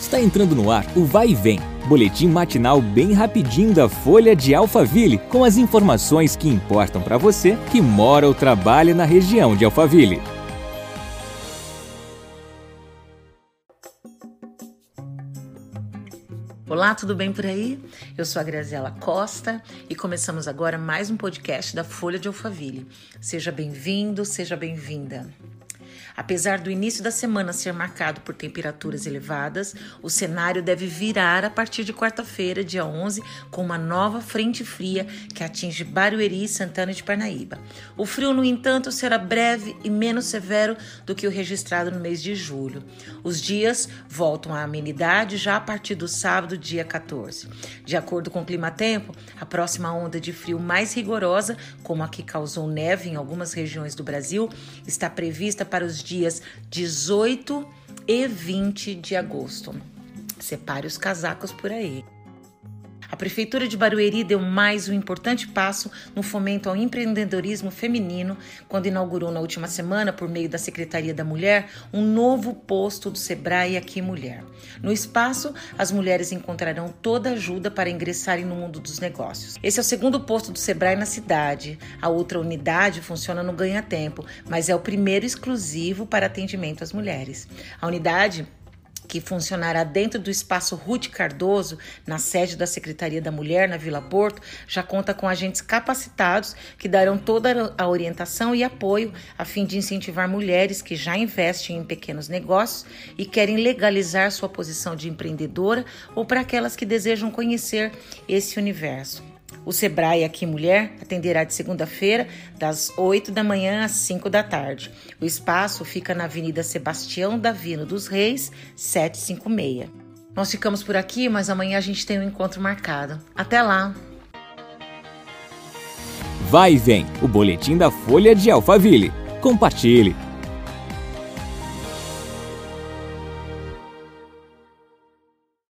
Está entrando no ar o Vai e Vem, boletim matinal bem rapidinho da Folha de Alphaville, com as informações que importam para você que mora ou trabalha na região de Alphaville. Olá, tudo bem por aí? Eu sou a Graziela Costa e começamos agora mais um podcast da Folha de Alphaville. Seja bem-vindo, seja bem-vinda. Apesar do início da semana ser marcado por temperaturas elevadas, o cenário deve virar a partir de quarta-feira, dia 11, com uma nova frente fria que atinge Barueri e Santana de Parnaíba. O frio, no entanto, será breve e menos severo do que o registrado no mês de julho. Os dias voltam à amenidade já a partir do sábado, dia 14. De acordo com o Climatempo, a próxima onda de frio mais rigorosa, como a que causou neve em algumas regiões do Brasil, está prevista para os dias 18 e 20 de agosto. Separe os casacos por aí. A Prefeitura de Barueri deu mais um importante passo no fomento ao empreendedorismo feminino quando inaugurou na última semana, por meio da Secretaria da Mulher, um novo posto do Sebrae Aqui Mulher. No espaço, as mulheres encontrarão toda ajuda para ingressarem no mundo dos negócios. Esse é o segundo posto do Sebrae na cidade. A outra unidade funciona no Ganha Tempo, mas é o primeiro exclusivo para atendimento às mulheres. A unidade que funcionará dentro do espaço Ruth Cardoso, na sede da Secretaria da Mulher, na Vila Porto, já conta com agentes capacitados que darão toda a orientação e apoio a fim de incentivar mulheres que já investem em pequenos negócios e querem legalizar sua posição de empreendedora ou para aquelas que desejam conhecer esse universo. O Sebrae Aqui Mulher atenderá de segunda-feira, das 8 da manhã às 5 da tarde. O espaço fica na Avenida Sebastião Davino dos Reis, 756. Nós ficamos por aqui, mas amanhã a gente tem um encontro marcado. Até lá! Vai e vem, o boletim da Folha de Alphaville. Compartilhe!